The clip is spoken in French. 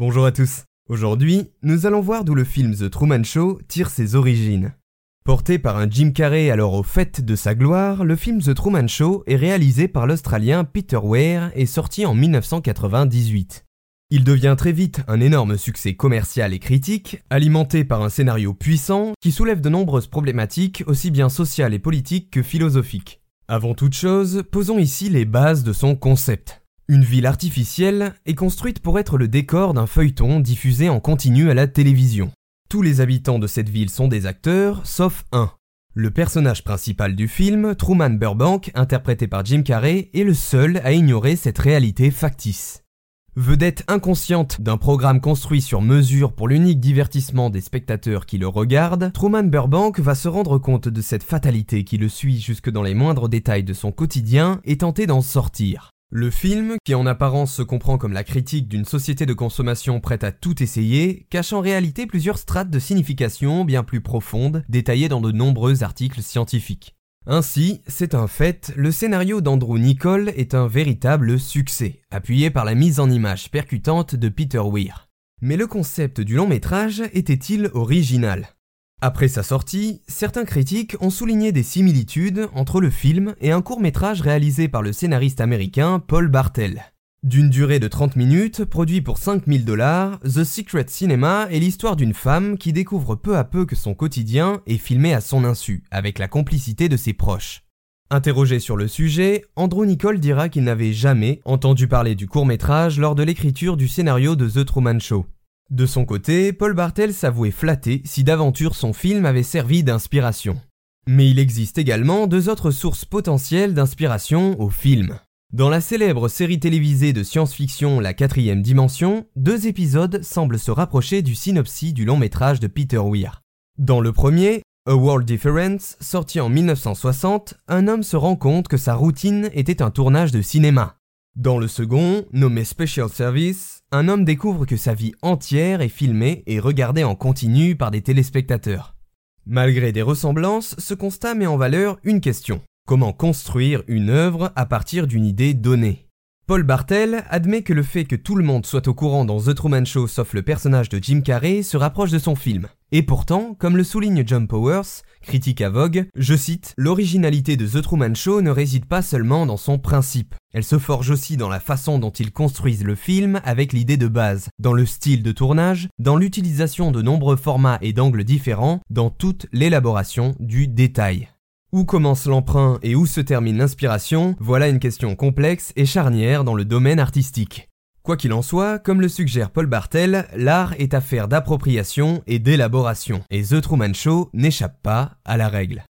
Bonjour à tous. Aujourd'hui, nous allons voir d'où le film The Truman Show tire ses origines. Porté par un Jim Carrey alors au fait de sa gloire, le film The Truman Show est réalisé par l'Australien Peter Weir et sorti en 1998. Il devient très vite un énorme succès commercial et critique, alimenté par un scénario puissant qui soulève de nombreuses problématiques aussi bien sociales et politiques que philosophiques. Avant toute chose, posons ici les bases de son concept. Une ville artificielle est construite pour être le décor d'un feuilleton diffusé en continu à la télévision. Tous les habitants de cette ville sont des acteurs, sauf un. Le personnage principal du film, Truman Burbank, interprété par Jim Carrey, est le seul à ignorer cette réalité factice. Vedette inconsciente d'un programme construit sur mesure pour l'unique divertissement des spectateurs qui le regardent, Truman Burbank va se rendre compte de cette fatalité qui le suit jusque dans les moindres détails de son quotidien et tenter d'en sortir. Le film, qui en apparence se comprend comme la critique d'une société de consommation prête à tout essayer, cache en réalité plusieurs strates de signification bien plus profondes, détaillées dans de nombreux articles scientifiques. Ainsi, c'est un fait, le scénario d'Andrew Nicole est un véritable succès, appuyé par la mise en image percutante de Peter Weir. Mais le concept du long métrage était-il original? Après sa sortie, certains critiques ont souligné des similitudes entre le film et un court métrage réalisé par le scénariste américain Paul Bartel. D'une durée de 30 minutes, produit pour 5000 dollars, The Secret Cinema est l'histoire d'une femme qui découvre peu à peu que son quotidien est filmé à son insu, avec la complicité de ses proches. Interrogé sur le sujet, Andrew Nicole dira qu'il n'avait jamais entendu parler du court métrage lors de l'écriture du scénario de The Truman Show. De son côté, Paul Bartel s'avouait flatté si d'aventure son film avait servi d'inspiration. Mais il existe également deux autres sources potentielles d'inspiration au film. Dans la célèbre série télévisée de science-fiction La quatrième dimension, deux épisodes semblent se rapprocher du synopsis du long métrage de Peter Weir. Dans le premier, A World Difference, sorti en 1960, un homme se rend compte que sa routine était un tournage de cinéma. Dans le second, nommé Special Service, un homme découvre que sa vie entière est filmée et regardée en continu par des téléspectateurs. Malgré des ressemblances, ce constat met en valeur une question. Comment construire une œuvre à partir d'une idée donnée? Paul Bartel admet que le fait que tout le monde soit au courant dans The Truman Show sauf le personnage de Jim Carrey se rapproche de son film. Et pourtant, comme le souligne John Powers, critique à Vogue, je cite, L'originalité de The Truman Show ne réside pas seulement dans son principe. Elle se forge aussi dans la façon dont ils construisent le film avec l'idée de base, dans le style de tournage, dans l'utilisation de nombreux formats et d'angles différents, dans toute l'élaboration du détail. Où commence l'emprunt et où se termine l'inspiration, voilà une question complexe et charnière dans le domaine artistique. Quoi qu'il en soit, comme le suggère Paul Bartel, l'art est affaire d'appropriation et d'élaboration, et The Truman Show n'échappe pas à la règle.